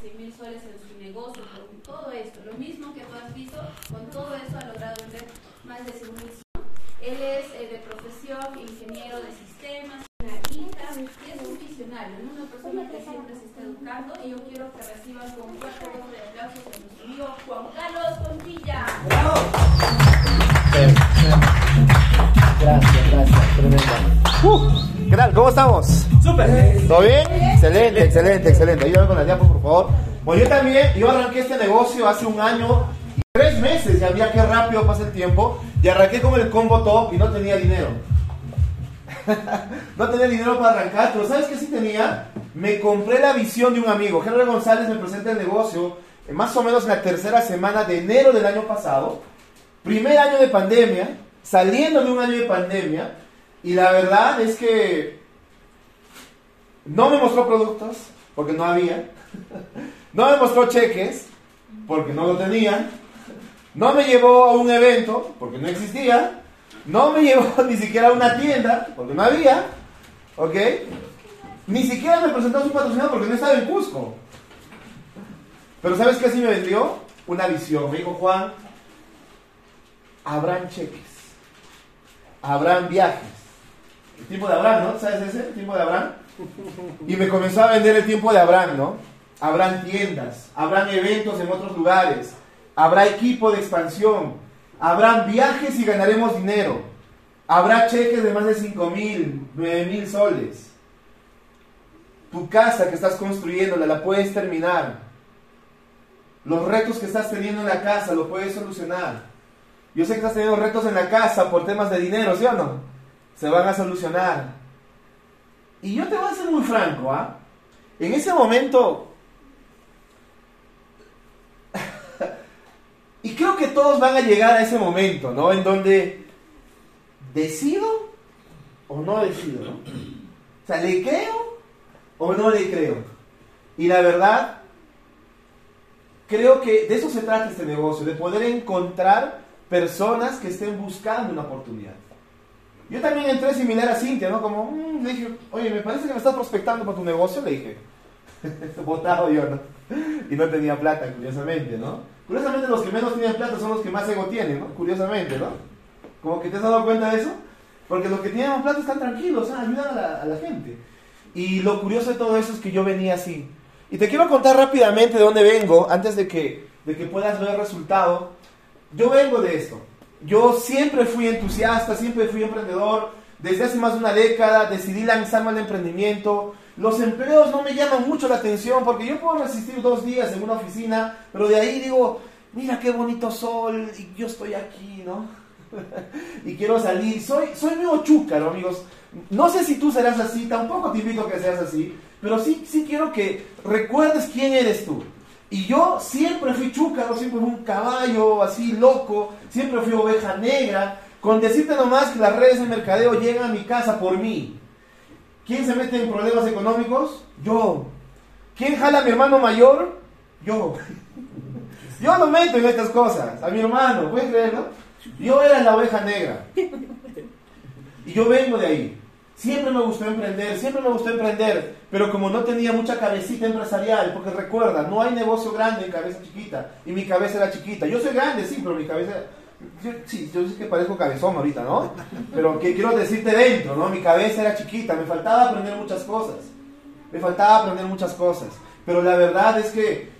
100 mil soles en su negocio, con todo esto, lo mismo que tú has visto, con todo eso ha logrado vender más de 100 mil Él es eh, de profesión ingeniero de sistemas, una hija, y es un visionario, una persona que siempre se está educando y yo quiero que reciban con un fuerte voto de aplausos a nuestro amigo Juan Carlos Pontilla. Gracias, gracias, tremenda. Uh, ¿Qué tal? ¿Cómo estamos? Súper. ¿Todo bien? Excelente, excelente, excelente. Ayúdame con la diapo, por favor. Bueno, yo también, yo arranqué este negocio hace un año tres meses, ya había que rápido pasa el tiempo, y arranqué con el combo top y no tenía dinero. no tenía dinero para arrancar, pero ¿sabes qué sí tenía? Me compré la visión de un amigo. Henry González me presenta el negocio eh, más o menos en la tercera semana de enero del año pasado. Primer año de pandemia, saliendo de un año de pandemia, y la verdad es que no me mostró productos, porque no había. No me mostró cheques, porque no lo tenía. No me llevó a un evento, porque no existía. No me llevó ni siquiera a una tienda, porque no había. ¿Ok? Ni siquiera me presentó a su patrocinador, porque no estaba en Cusco. Pero ¿sabes qué sí me vendió? Una visión. Me dijo Juan, habrán cheques, habrán viajes. El tiempo de Abraham, ¿no? ¿Sabes ese? El tiempo de Abraham. Y me comenzó a vender el tiempo de Abraham, ¿no? Habrán tiendas, habrán eventos en otros lugares, habrá equipo de expansión, habrán viajes y ganaremos dinero, habrá cheques de más de 5 mil, 9 mil soles. Tu casa que estás construyendo la puedes terminar. Los retos que estás teniendo en la casa lo puedes solucionar. Yo sé que estás teniendo retos en la casa por temas de dinero, ¿sí o no? Se van a solucionar. Y yo te voy a ser muy franco, ¿ah? En ese momento Y creo que todos van a llegar a ese momento, ¿no? En donde decido o no decido, ¿no? O sea, ¿le creo o no le creo? Y la verdad, creo que de eso se trata este negocio, de poder encontrar personas que estén buscando una oportunidad. Yo también entré similar a Cintia, ¿no? Como, mmm, le dije, oye, me parece que me estás prospectando para tu negocio, le dije. Votado yo, ¿no? Y no tenía plata, curiosamente, ¿no? Curiosamente los que menos tienen plata son los que más ego tienen, ¿no? Curiosamente, ¿no? Como que te has dado cuenta de eso. Porque los que tienen más plata están tranquilos, ¿ah? ayudan a la, gente. Y lo curioso de todo eso es que yo venía así. Y te quiero contar rápidamente de dónde vengo, antes de que, de que puedas ver el resultado. Yo vengo de esto. Yo siempre fui entusiasta, siempre fui emprendedor. Desde hace más de una década decidí lanzarme al emprendimiento. Los empleos no me llaman mucho la atención porque yo puedo resistir dos días en una oficina, pero de ahí digo, mira qué bonito sol y yo estoy aquí, ¿no? y quiero salir. Soy, soy medio chúcaro, amigos. No sé si tú serás así, tampoco te invito a que seas así, pero sí, sí quiero que recuerdes quién eres tú. Y yo siempre fui chúcaro, siempre fui un caballo así loco, siempre fui oveja negra, con decirte nomás que las redes de mercadeo llegan a mi casa por mí. ¿Quién se mete en problemas económicos? Yo. ¿Quién jala a mi hermano mayor? Yo. Yo no meto en estas cosas. A mi hermano, ¿puedes creerlo? Yo era la oveja negra. Y yo vengo de ahí. Siempre me gustó emprender, siempre me gustó emprender, pero como no tenía mucha cabecita empresarial, porque recuerda, no hay negocio grande en cabeza chiquita, y mi cabeza era chiquita. Yo soy grande, sí, pero mi cabeza yo, sí, yo sé que parezco cabezón ahorita, ¿no? Pero que quiero decirte dentro, ¿no? Mi cabeza era chiquita, me faltaba aprender muchas cosas. Me faltaba aprender muchas cosas. Pero la verdad es que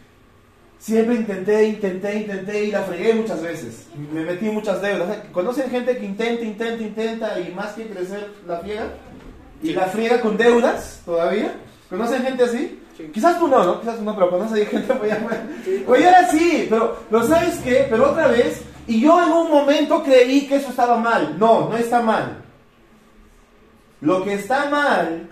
siempre intenté, intenté, intenté y la fregué muchas veces. Me metí muchas deudas. ¿Conocen gente que intenta, intenta, intenta y más que crecer la friega? Y la friega con deudas todavía. ¿Conocen gente así? Quizás tú no, ¿no? Quizás tú no, pero conoces gente. Pues, pues yo era así, pero, pero ¿sabes qué? Pero otra vez y yo en un momento creí que eso estaba mal. No, no está mal. Lo que está mal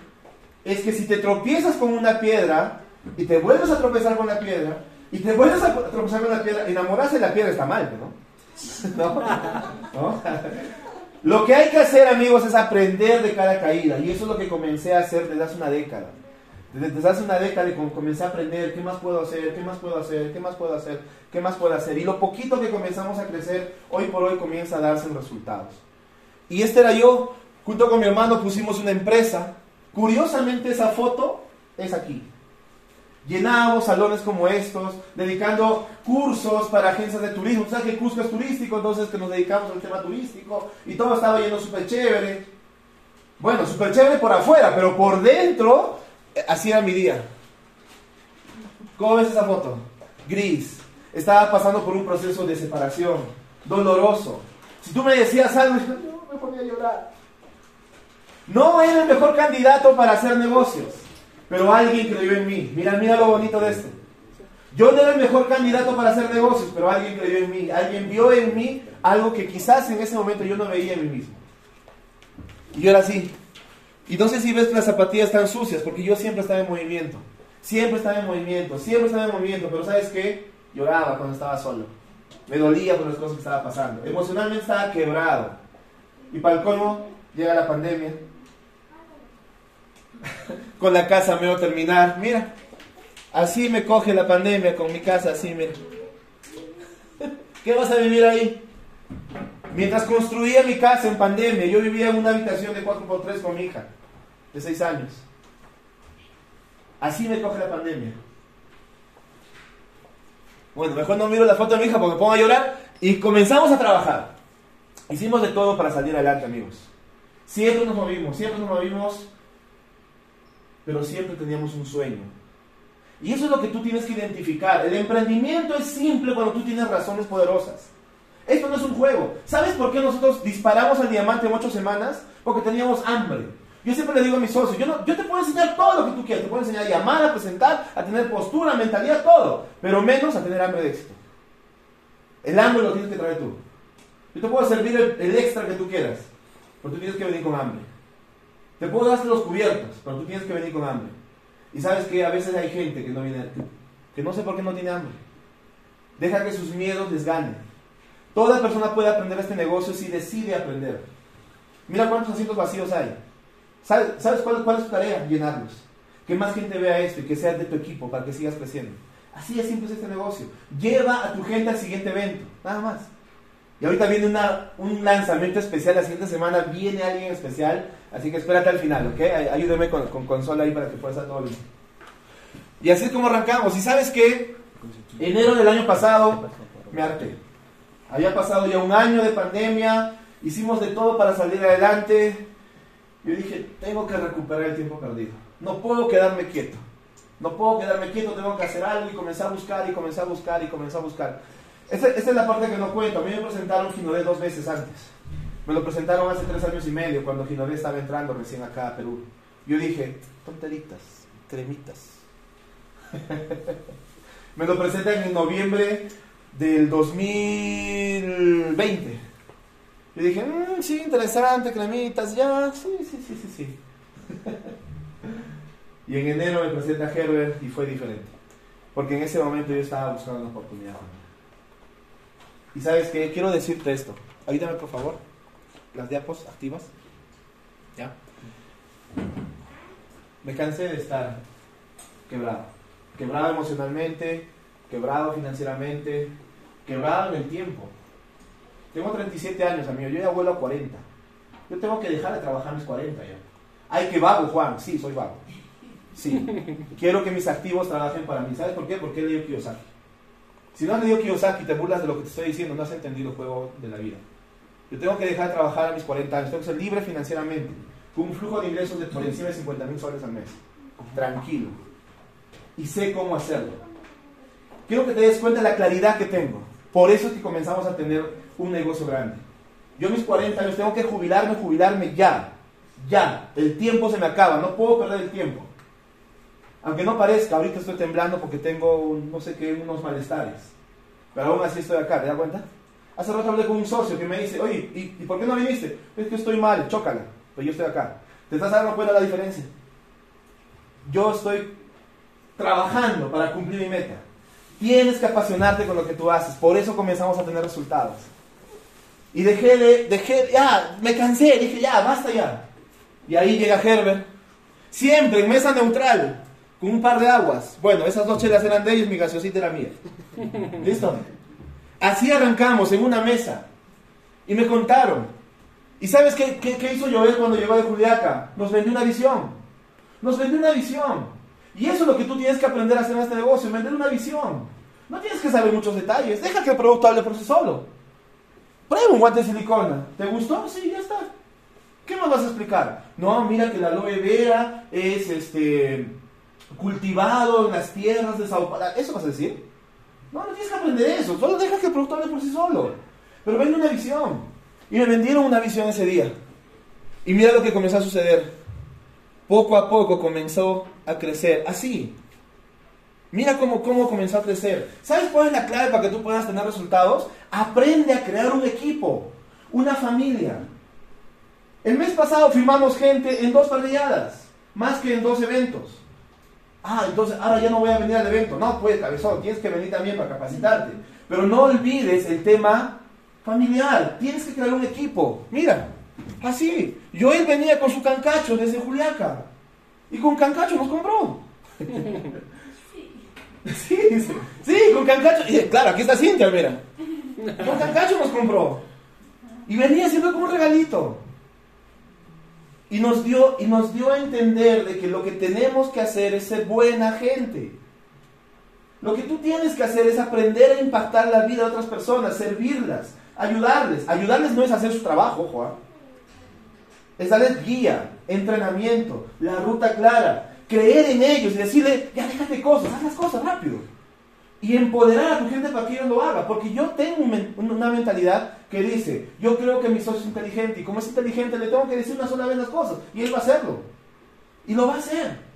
es que si te tropiezas con una piedra y te vuelves a tropezar con la piedra y te vuelves a tropezar con la piedra, enamorarse de la piedra está mal, ¿no? ¿No? Lo que hay que hacer, amigos, es aprender de cada caída. Y eso es lo que comencé a hacer desde hace una década. Desde, hace una década comencé a aprender qué más puedo hacer, qué más puedo hacer, qué más puedo hacer, qué más puedo hacer. Y lo poquito que comenzamos a crecer, hoy por hoy comienza a darse resultados. Y este era yo, junto con mi hermano pusimos una empresa. Curiosamente esa foto es aquí. Llenábamos salones como estos, dedicando cursos para agencias de turismo. ¿Sabes que Cusco es turístico? Entonces que nos dedicamos al tema turístico y todo estaba lleno súper chévere. Bueno, súper chévere por afuera, pero por dentro, eh, así era mi día. ¿Cómo ves esa foto? Gris. Estaba pasando por un proceso de separación, doloroso. Si tú me decías algo, yo me ponía a llorar. No era el mejor candidato para hacer negocios, pero alguien creyó en mí. Mira, mira lo bonito de esto. Yo no era el mejor candidato para hacer negocios, pero alguien creyó en mí. Alguien vio en mí algo que quizás en ese momento yo no veía en mí mismo. Y yo era así. Y no sé si ves que las zapatillas están sucias, porque yo siempre estaba en movimiento. Siempre estaba en movimiento, siempre estaba en movimiento, pero ¿sabes qué? Lloraba cuando estaba solo. Me dolía por las cosas que estaba pasando. Emocionalmente estaba quebrado. Y para el colmo, llega la pandemia. con la casa me voy a terminar. Mira, así me coge la pandemia con mi casa, así, mira. ¿Qué vas a vivir ahí? Mientras construía mi casa en pandemia, yo vivía en una habitación de 4x3 con mi hija, de 6 años. Así me coge la pandemia. Bueno, mejor no miro la foto de mi hija porque me pongo a llorar. Y comenzamos a trabajar. Hicimos de todo para salir adelante, amigos. Siempre nos movimos, siempre nos movimos, pero siempre teníamos un sueño. Y eso es lo que tú tienes que identificar. El emprendimiento es simple cuando tú tienes razones poderosas. Esto no es un juego. ¿Sabes por qué nosotros disparamos al diamante en ocho semanas? Porque teníamos hambre. Yo siempre le digo a mis socios, yo, no, yo te puedo enseñar todo lo que tú quieras, te puedo enseñar a llamar, a presentar, a tener postura, mentalidad, todo, pero menos a tener hambre de éxito. El hambre lo tienes que traer tú. Yo te puedo servir el, extra que tú quieras, pero tú tienes que venir con hambre. Te puedo dar los cubiertos, pero tú tienes que venir con hambre. Y sabes que a veces hay gente que no viene, que no sé por qué no tiene hambre. Deja que sus miedos les ganen. Toda persona puede aprender este negocio si decide aprender. Mira cuántos asientos vacíos hay. ¿Sabes, cuál, es tu tarea? Llenarlos. Que más gente vea esto y que sea de tu equipo para que sigas creciendo. Así es simple es este negocio. Lleva a tu gente al siguiente evento, nada más. Y ahorita viene una, un lanzamiento especial, la siguiente semana viene alguien especial, así que espérate al final, ¿ok? Ayúdeme con, con consola ahí para que pueda estar todo. Y así es como arrancamos. Y sabes qué? Enero del año pasado me harté. Había pasado ya un año de pandemia, hicimos de todo para salir adelante, yo dije, tengo que recuperar el tiempo perdido. No puedo quedarme quieto. No puedo quedarme quieto, tengo que hacer algo y comenzar a buscar y comenzar a buscar y comenzar a buscar. Esta, es la parte que no cuento. A mí me presentaron Ginodé dos veces antes. Me lo presentaron hace tres años y medio cuando Ginodé estaba entrando recién acá a Perú. Yo dije, tonteritas, cremitas. me lo presentan en noviembre del 2020. Y dije, mmm, sí, interesante, cremitas, ya, sí, sí, sí, sí, sí. y en enero me presenté a Herbert y fue diferente. Porque en ese momento yo estaba buscando una oportunidad. Y sabes qué, quiero decirte esto. Ayúdame por favor. Las diapos activas. ¿Ya? Me cansé de estar quebrado. Quebrado emocionalmente, quebrado financieramente, quebrado en el tiempo. Tengo 37 años, amigo. Yo ya vuelo a 40. Yo tengo que dejar de trabajar mis 40 ya. Ay, que vago, Juan. Sí, soy vago. Sí. Quiero que mis activos trabajen para mí. ¿Sabes por qué? Porque he leído Kiyosaki. Si no has leído Kiyosaki te burlas de lo que te estoy diciendo, no has entendido el juego de la vida. Yo tengo que dejar de trabajar a mis 40 años. Tengo que ser libre financieramente. Con un flujo de ingresos de por encima de 50 mil soles al mes. Tranquilo. Y sé cómo hacerlo. Quiero que te des cuenta de la claridad que tengo. Por eso es que comenzamos a tener un negocio grande. Yo a mis 40 años tengo que jubilarme, jubilarme ya. Ya. El tiempo se me acaba. No puedo perder el tiempo. Aunque no parezca, ahorita estoy temblando porque tengo, no sé qué, unos malestares. Pero aún así estoy acá, ¿te das cuenta? Hace rato hablé con un socio que me dice, oye, ¿y, por qué no viniste? Es que estoy mal, chócala. Pero yo estoy acá. ¿Te estás dando cuenta de la diferencia? Yo estoy trabajando para cumplir mi meta. Tienes que apasionarte con lo que tú haces. Por eso comenzamos a tener resultados. Y dejé de, dejé, ya, me cansé, dije, ya, basta ya. Y ahí llega Herbert, siempre en mesa neutral, con un par de aguas. Bueno, esas dos chelas eran de ellos, mi gaseosita era mía. ¿Listo? Así arrancamos en una mesa. Y me contaron. ¿Y sabes qué, qué, hizo Joel cuando llegó de Juliaca? Nos vendió una visión. Nos vendió una visión. Y eso es lo que tú tienes que aprender a hacer en este negocio, vender una visión. No tienes que saber muchos detalles, deja que el producto hable por sí solo. Prueba un guante de silicona. ¿Te gustó? Sí, ya está. ¿Qué más vas a explicar? No, mira que la aloe vera es este, cultivado en las tierras de Sao Paulo. ¿Eso vas a decir? No, no tienes que aprender eso. Solo deja que el producto hable por sí solo. Pero vende una visión. Y me vendieron una visión ese día. Y mira lo que comenzó a suceder. Poco a poco comenzó a crecer. Así. Mira cómo, cómo comenzó a crecer. ¿Sabes cuál es la clave para que tú puedas tener resultados? Aprende a crear un equipo, una familia. El mes pasado firmamos gente en dos parrilladas, más que en dos eventos. Ah, entonces ahora ya no voy a venir al evento. No, pues, cabezón, tienes que venir también para capacitarte. Pero no olvides el tema familiar. Tienes que crear un equipo. Mira, así. Joel venía con su cancacho desde Juliaca. Y con cancacho nos compró. Sí, sí, sí, con Cancacho. Claro, aquí está Cintia, mira. Con Cancacho nos compró. Y venía siendo como un regalito. Y nos, dio, y nos dio a entender de que lo que tenemos que hacer es ser buena gente. Lo que tú tienes que hacer es aprender a impactar la vida de otras personas, servirlas, ayudarles. Ayudarles no es hacer su trabajo, Juan. Es darles guía, entrenamiento, la ruta clara, creer en ellos y decirle, ya déjate cosas, haz las cosas rápido. Y empoderar a tu gente para que ellos lo hagan. Porque yo tengo una mentalidad que dice, yo creo que mi socio es inteligente y como es inteligente le tengo que decir una sola vez las cosas y él va a hacerlo. Y lo va a hacer.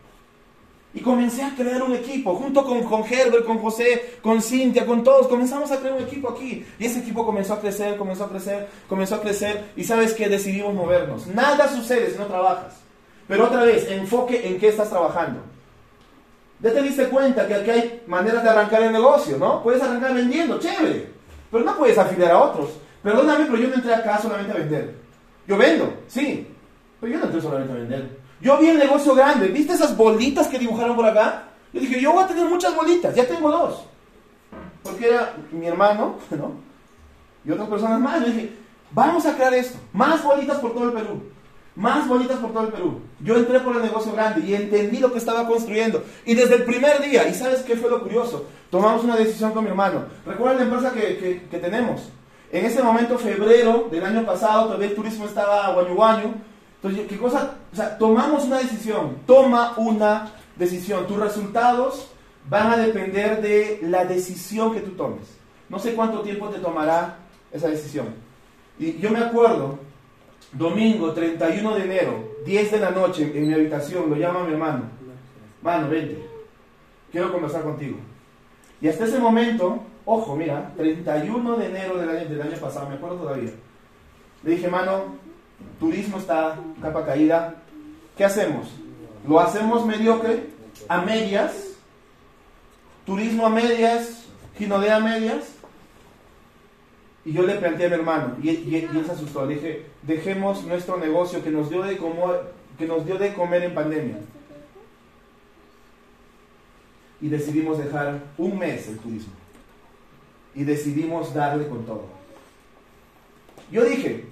Y comencé a crear un equipo, junto con, con Herbert, con José, con Cintia, con todos, comenzamos a crear un equipo aquí. Y ese equipo comenzó a crecer, comenzó a crecer, comenzó a crecer. Y sabes que decidimos movernos. Nada sucede si no trabajas. Pero otra vez, enfoque en qué estás trabajando. Ya te diste cuenta que aquí hay maneras de arrancar el negocio, ¿no? Puedes arrancar vendiendo, chévere. Pero no puedes afiliar a otros. Perdóname, pero yo no entré acá solamente a vender. Yo vendo, sí. Pero yo no entré solamente a vender. Yo vi el negocio grande. ¿Viste esas bolitas que dibujaron por acá? Yo dije, yo voy a tener muchas bolitas. Ya tengo dos. Porque era mi hermano, ¿no? Y otras personas más. Yo dije, vamos a crear esto. Más bolitas por todo el Perú. Más bolitas por todo el Perú. Yo entré por el negocio grande y entendí lo que estaba construyendo. Y desde el primer día, ¿y sabes qué fue lo curioso? Tomamos una decisión con mi hermano. ¿Recuerda la empresa que, que, tenemos? En ese momento, febrero del año pasado, todavía el turismo estaba guaño guaño. Entonces, ¿qué cosa? O sea, tomamos una decisión. Toma una decisión. Tus resultados van a depender de la decisión que tú tomes. No sé cuánto tiempo te tomará esa decisión. Y yo me acuerdo Domingo 31 de enero, 10 de la noche, en mi habitación, lo llama mi hermano. Mano, vente. Quiero conversar contigo. Y hasta ese momento, ojo, mira, 31 de enero del año, del año pasado, me acuerdo todavía. Le dije, mano, turismo está capa caída. ¿Qué hacemos? ¿Lo hacemos mediocre? ¿A medias? ¿Turismo a medias? ¿Ginodea a medias? Y yo le planteé a mi hermano, y, él se asustó. Le dije, dejemos nuestro negocio que nos, dio de que nos dio de comer en pandemia. Y decidimos dejar un mes el turismo. Y decidimos darle con todo. Yo dije,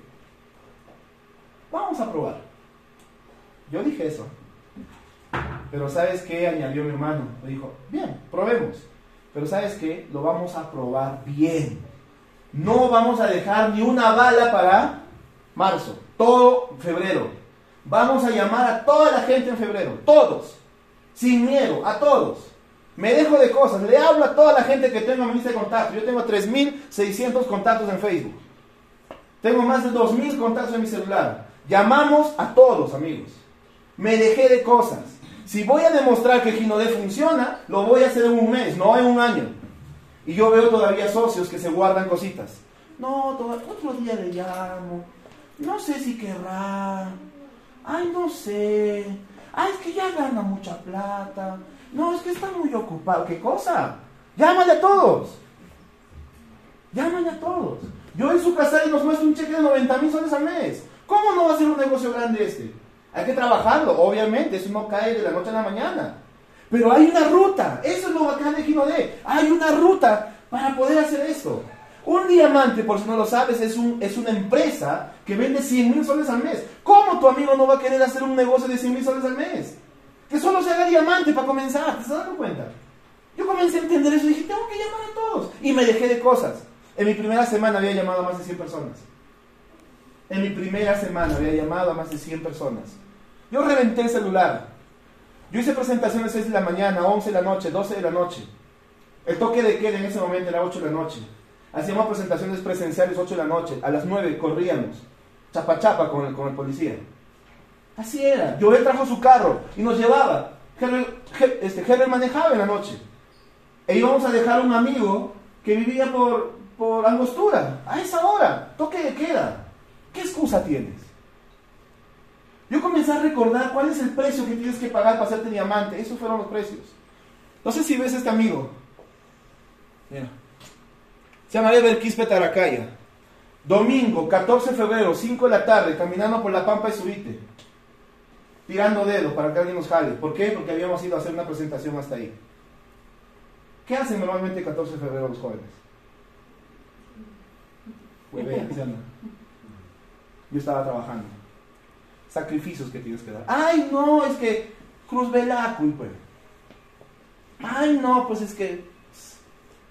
vamos a probar. Yo dije eso. Pero ¿sabes qué? Añadió mi hermano. Me dijo, bien, probemos. Pero ¿sabes qué? Lo vamos a probar bien no vamos a dejar ni una bala para marzo, todo febrero. Vamos a llamar a toda la gente en febrero, todos, sin miedo, a todos. Me dejo de cosas, le hablo a toda la gente que tengo en mi lista de contactos. Yo tengo 3.600 contactos en Facebook. Tengo más de 2.000 contactos en mi celular. Llamamos a todos, amigos. Me dejé de cosas. Si voy a demostrar que Ginodé funciona, lo voy a hacer en un mes, no en un año. Y yo veo todavía socios que se guardan cositas. No, otro día le llamo. No sé si querrá. Ay, no sé. Ay, es que ya gana mucha plata. No, es que está muy ocupado. ¿Qué cosa? Llámale a todos. Llámale a todos. Yo en su casa y nos muestro un cheque de 90 mil soles al mes. ¿Cómo no va a ser un negocio grande este? Hay que trabajarlo, obviamente. Eso no cae de la noche a la mañana. Pero hay una ruta, eso es lo bacán de Ginodé. Hay una ruta para poder hacer esto. Un diamante, por si no lo sabes, es, un, es una empresa que vende 100 mil soles al mes. ¿Cómo tu amigo no va a querer hacer un negocio de 100 mil soles al mes? Que solo se haga diamante para comenzar, ¿te estás dando cuenta? Yo comencé a entender eso y dije, tengo que llamar a todos. Y me dejé de cosas. En mi primera semana había llamado a más de 100 personas. En mi primera semana había llamado a más de 100 personas. Yo reventé el celular. Yo hice presentaciones 6 de la mañana, 11 de la noche, 12 de la noche. El toque de queda en ese momento era 8 de la noche. Hacíamos presentaciones presenciales 8 de la noche. A las 9 corríamos. Chapa chapa con el, con el policía. Así era. Yo él trajo su carro y nos llevaba. Herbert, este, manejaba en la noche. E íbamos a dejar a un amigo que vivía por, por Angostura. A esa hora. Toque de queda. ¿Qué excusa tienes? Yo comencé a recordar cuál es el precio que tienes que pagar para hacerte diamante. Esos fueron los precios. No sé si ves a este amigo. Mira. Se llama Eber Quispe Taracaya. Domingo, 14 de febrero, 5 de la tarde, caminando por la Pampa de Subite. Tirando dedo para que alguien nos jale. ¿Por qué? Porque habíamos ido a hacer una presentación hasta ahí. ¿Qué hacen normalmente el 14 de febrero los jóvenes? Yo estaba trabajando. Sacrificios que tienes que dar. Ay, no, es que Cruz Velaco, pues. Ay, no, pues es que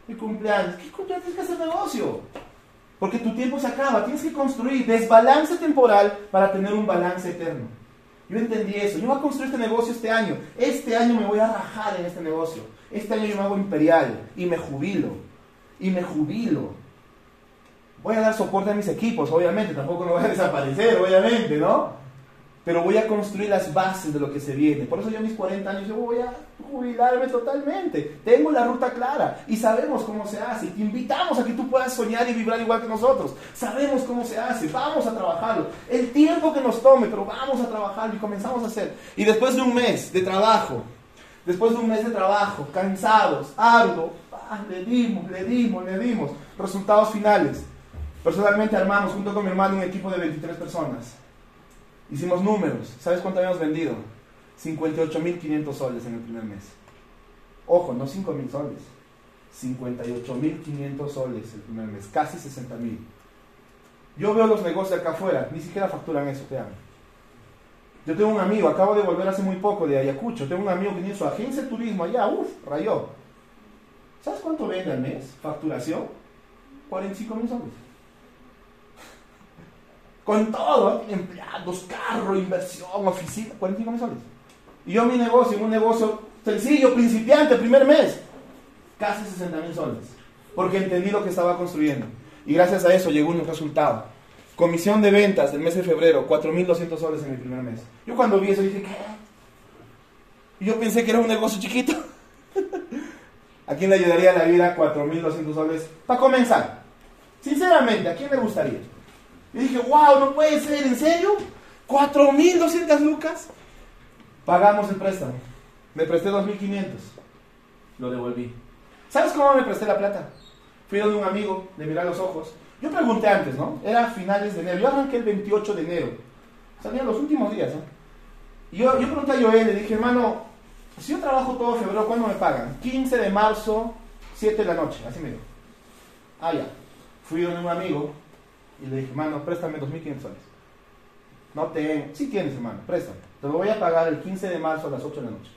mi cumpleaños. ¿Qué cumpleaños tienes que hacer negocio? Porque tu tiempo se acaba. Tienes que construir desbalance temporal para tener un balance eterno. Yo entendí eso. Yo voy a construir este negocio este año. Este año me voy a rajar en este negocio. Este año yo me hago imperial y me jubilo. Y me jubilo. Voy a dar soporte a mis equipos, obviamente, tampoco no voy a desaparecer, obviamente, ¿no? Pero voy a construir las bases de lo que se viene. Por eso yo a mis 40 años yo voy a jubilarme totalmente. Tengo la ruta clara y sabemos cómo se hace. te invitamos a que tú puedas soñar y vibrar igual que nosotros. Sabemos cómo se hace. Vamos a trabajarlo. El tiempo que nos tome, pero vamos a trabajarlo y comenzamos a hacer. Y después de un mes de trabajo, después de un mes de trabajo, cansados, arduo, ah, le dimos, le dimos, le dimos. Resultados finales. Personalmente armamos junto con mi hermano un equipo de 23 personas. Hicimos números. ¿Sabes cuánto habíamos vendido? 58.500 soles en el primer mes. Ojo, no 5.000 soles. 58.500 soles el primer mes. Casi 60.000. Yo veo los negocios acá afuera. Ni siquiera facturan eso, te Yo tengo un amigo, acabo de volver hace muy poco de Ayacucho. Tengo un amigo que tiene su agencia de turismo allá. Uf, rayó. ¿Sabes cuánto vende al mes? Facturación. 45 mil soles con todo, empleados, carro, inversión, oficina, 45 mil soles. Y yo mi negocio, un negocio sencillo, principiante, primer mes, casi 60 mil soles. Porque entendí lo que estaba construyendo. Y gracias a eso llegó un resultado. Comisión de ventas del mes de febrero, 4.200 soles en mi primer mes. Yo cuando vi eso dije, ¿qué? Yo pensé que era un negocio chiquito. ¿A quién le ayudaría la vida 4.200 soles para comenzar? Sinceramente, ¿a quién le gustaría? Y dije, wow, no puede ser, ¿en serio? ¿4.200 lucas? Pagamos el préstamo. Me presté 2.500. Lo devolví. ¿Sabes cómo me presté la plata? Fui donde un amigo, le miré a los ojos. Yo pregunté antes, ¿no? Era finales de enero. Yo arranqué el 28 de enero. Salían los últimos días, ¿no? Y yo, yo pregunté a Joel, le dije, hermano, si yo trabajo todo febrero, ¿cuándo me pagan? 15 de marzo, 7 de la noche. Así me dijo. Ah, ya. Fui donde un amigo, y le dije, hermano, préstame 2.500 soles. No tengo. Sí tienes, hermano, préstame. Te lo voy a pagar el 15 de marzo a las 8 de la noche.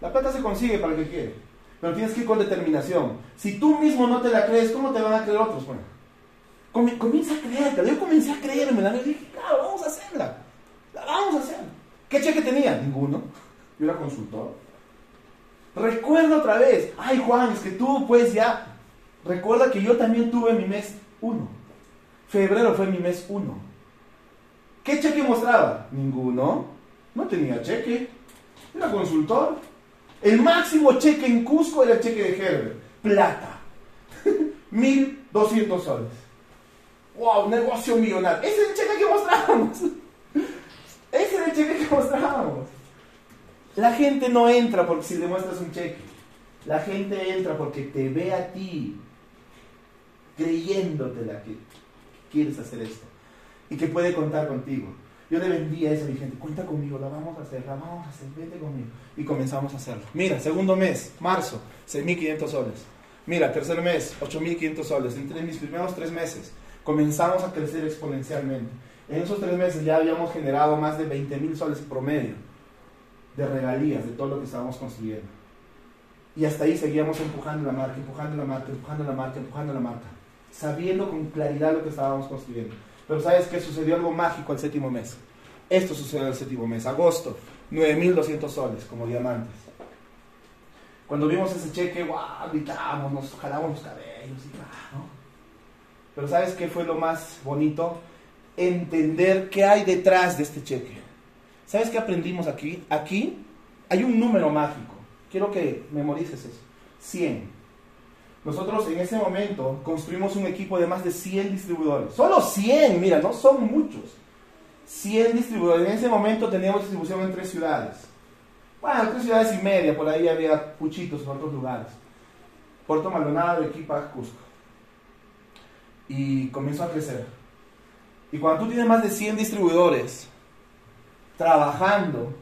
La plata se consigue para el que quiere, pero tienes que ir con determinación. Si tú mismo no te la crees, ¿cómo te van a creer otros? Bueno, comienza a creerte. Yo comencé a creerme. Y dije, claro, vamos a hacerla. La vamos a hacer. ¿Qué cheque tenía? Ninguno. Yo era consultor. Recuerdo otra vez. Ay, Juan, es que tú, pues ya Recuerda que yo también tuve mi mes 1. Febrero fue mi mes 1. ¿Qué cheque mostraba? Ninguno. No tenía cheque. Era consultor. El máximo cheque en Cusco era el cheque de Herbert. Plata. 1200 soles. ¡Wow! Negocio millonario. Ese es el cheque que mostrábamos. Ese es el cheque que mostrábamos. La gente no entra porque si le muestras un cheque. La gente entra porque te ve a ti creyéndote la que quieres hacer esto y que puede contar contigo. Yo le vendía eso a mi gente, cuenta conmigo, la vamos a hacer, la vamos a hacer, vete conmigo. Y comenzamos a hacerlo. Mira, segundo mes, marzo, 6.500 soles. Mira, tercer mes, 8.500 soles. Entre mis primeros tres meses comenzamos a crecer exponencialmente. En esos tres meses ya habíamos generado más de 20 mil soles promedio de regalías de todo lo que estábamos construyendo. Y hasta ahí seguíamos empujando la marca, empujando la marca, empujando la marca, empujando la marca, sabiendo con claridad lo que estábamos construyendo. Pero ¿sabes qué? Sucedió algo mágico al séptimo mes. Esto sucedió al séptimo mes, agosto, 9.200 soles como diamantes. Cuando vimos ese cheque, wow, gritamos, nos jalamos los cabellos y ¿no? Pero ¿sabes qué fue lo más bonito? Entender qué hay detrás de este cheque. ¿Sabes qué aprendimos aquí? Aquí hay un número mágico. Quiero que memorices eso. 100. Nosotros en ese momento construimos un equipo de más de 100 distribuidores. Solo 100, mira, no son muchos. 100 distribuidores. En ese momento teníamos distribución en tres ciudades. Bueno, tres ciudades y media, por ahí había puchitos en otros lugares. Puerto Maldonado, Equipa, Cusco. Y comenzó a crecer. Y cuando tú tienes más de 100 distribuidores trabajando,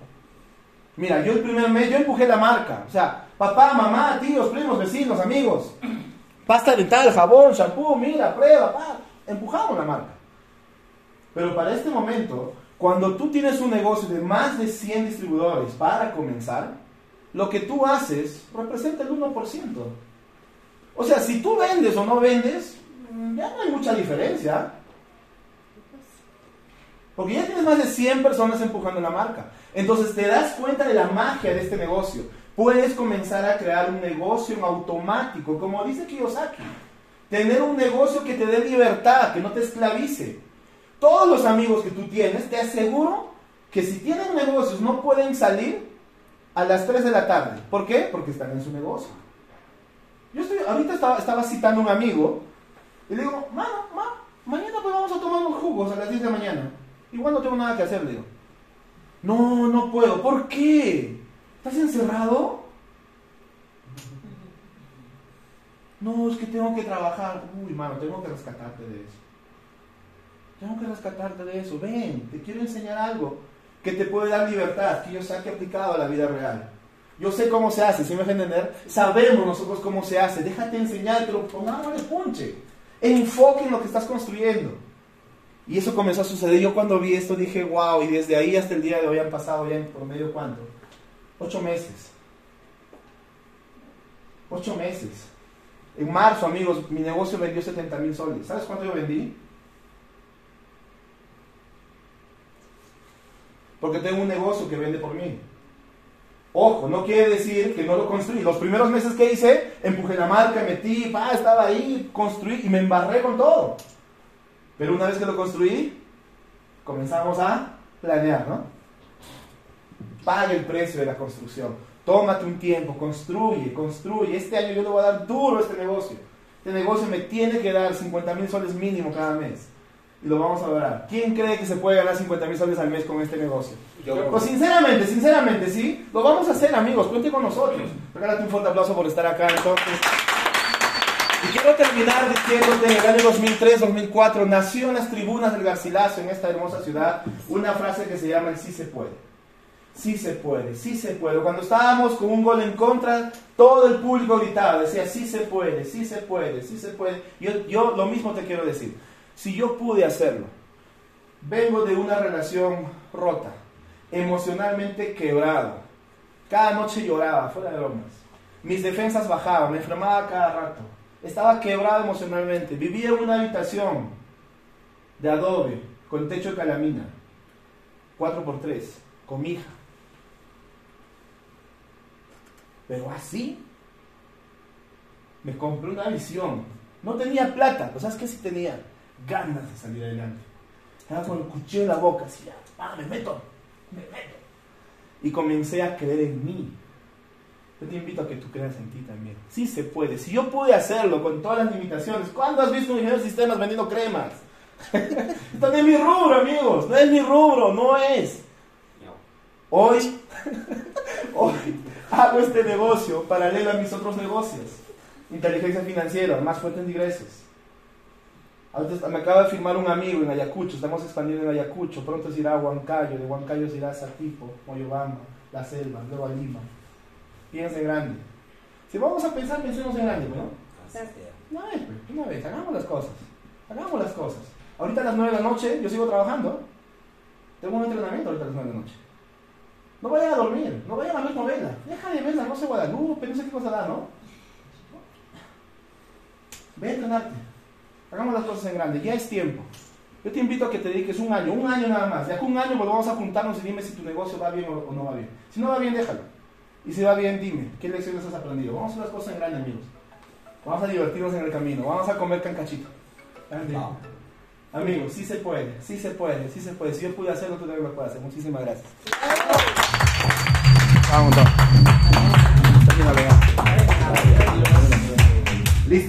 mira, yo el primer mes, yo empujé la marca. O sea, papá, mamá, tíos, primos, vecinos, amigos. Pasta dental, jabón, shampoo, mira, prueba, pa. Empujamos la marca. Pero para este momento, cuando tú tienes un negocio de más de 100 distribuidores para comenzar, lo que tú haces representa el 1%. O sea, si tú vendes o no vendes, ya no hay mucha diferencia. Porque ya tienes más de 100 personas empujando la marca. Entonces te das cuenta de la magia de este negocio. Puedes comenzar a crear un negocio en automático, como dice Kiyosaki. Tener un negocio que te dé libertad, que no te esclavice. Todos los amigos que tú tienes, te aseguro que si tienen negocios no pueden salir a las 3 de la tarde. ¿Por qué? Porque están en su negocio. Yo estoy, ahorita estaba, citando a un amigo y le digo, mano, ma, mañana pues vamos a tomar unos jugos a las 10 de la mañana. Igual no tengo nada que hacer, le digo. No, no puedo. ¿Por qué? ¿Estás encerrado? No, es que tengo que trabajar. Uy, mano, tengo que rescatarte de eso. Tengo que rescatarte de eso. Ven, te quiero enseñar algo que te puede dar libertad, que yo saque aplicado a la vida real. Yo sé cómo se hace, si me entender? Sabemos nosotros cómo se hace. Déjate enseñártelo, pongámosle punche. Enfoque en lo que estás construyendo. Y eso comenzó a suceder. Yo cuando vi esto dije, wow, y desde ahí hasta el día de hoy han pasado ya en promedio cuánto? Ocho meses. Ocho meses. En marzo, amigos, mi negocio vendió 70 mil soles. ¿Sabes cuánto yo vendí? Porque tengo un negocio que vende por mí. Ojo, no quiere decir que no lo construí. Los primeros meses que hice, empujé la marca, metí, pa, estaba ahí, construí y me embarré con todo. Pero una vez que lo construí, comenzamos a planear, ¿no? Paga el precio de la construcción. Tómate un tiempo, construye, construye. Este año yo le voy a dar duro a este negocio. Este negocio me tiene que dar 50 mil soles mínimo cada mes y lo vamos a lograr. ¿Quién cree que se puede ganar 50 mil soles al mes con este negocio? pues sinceramente, sinceramente, sí, lo vamos a hacer amigos, cuente con nosotros. Regálate un fuerte aplauso por estar acá entonces. Y quiero terminar diciéndote, en el año 2003-2004 nació en las tribunas del Garcilaso, en esta hermosa ciudad, una frase que se llama el sí se puede. Sí se puede, sí se puede. Cuando estábamos con un gol en contra, todo el público gritaba, decía, sí se puede, sí se puede, sí se puede. Yo, yo lo mismo te quiero decir. Si yo pude hacerlo, vengo de una relación rota, emocionalmente quebrado. Cada noche lloraba, fuera de bromas. Mis defensas bajaban, me enfermaba cada rato. Estaba quebrado emocionalmente. Vivía en una habitación de adobe, con techo de calamina, 4x3, con mi hija. Pero así me compré una visión. No tenía plata, pues ¿sabes qué sí tenía? ganas de salir adelante. Estaba con el cuchillo en la boca, así, ya, ah, me meto, me meto. Y comencé a creer en mí. Yo te invito a que tú creas en ti también. Sí se puede. Si yo pude hacerlo con todas las limitaciones, ¿cuándo has visto un ingeniero de sistemas vendiendo cremas? Esto no es mi rubro, amigos. No es mi rubro, no es. Hoy, hoy hago este negocio paralelo a mis otros negocios. Inteligencia financiera, más fuentes de ingresos me acaba de firmar un amigo en Ayacucho, estamos expandiendo en Ayacucho, pronto se irá a Huancayo, de Huancayo se irá a Satipo, Moyobamba, La Selva, luego a Lima. Piense grande. Si vamos a pensar, pensemos en grande, ¿no? No es, pues, una vez, hagamos las cosas. Hagamos las cosas. Ahorita a las 9 de la noche yo sigo trabajando. Tengo un entrenamiento ahorita a las 9 de la noche. No vayan a dormir, no vayan a ver novela. Deja de ver la Rosa de Guadalupe, no sé qué cosa da, ¿no? Ve a entrenarte. Hagamos las cosas en grande, ya es tiempo. Yo te invito a que te dediques un año, un año nada más. De aquí a un año volvamos a juntarnos y dime si tu negocio va bien o no va bien. Si no va bien, déjalo. Y si va bien, dime, ¿qué lecciones has aprendido? Vamos a hacer las cosas en grande, amigos. Vamos a divertirnos en el camino, vamos a comer cancachito. Amigos, sí se puede, sí se puede, sí se puede. Si yo pude hacerlo, tú también lo puedes hacer. Muchísimas gracias. Vamos. Listo.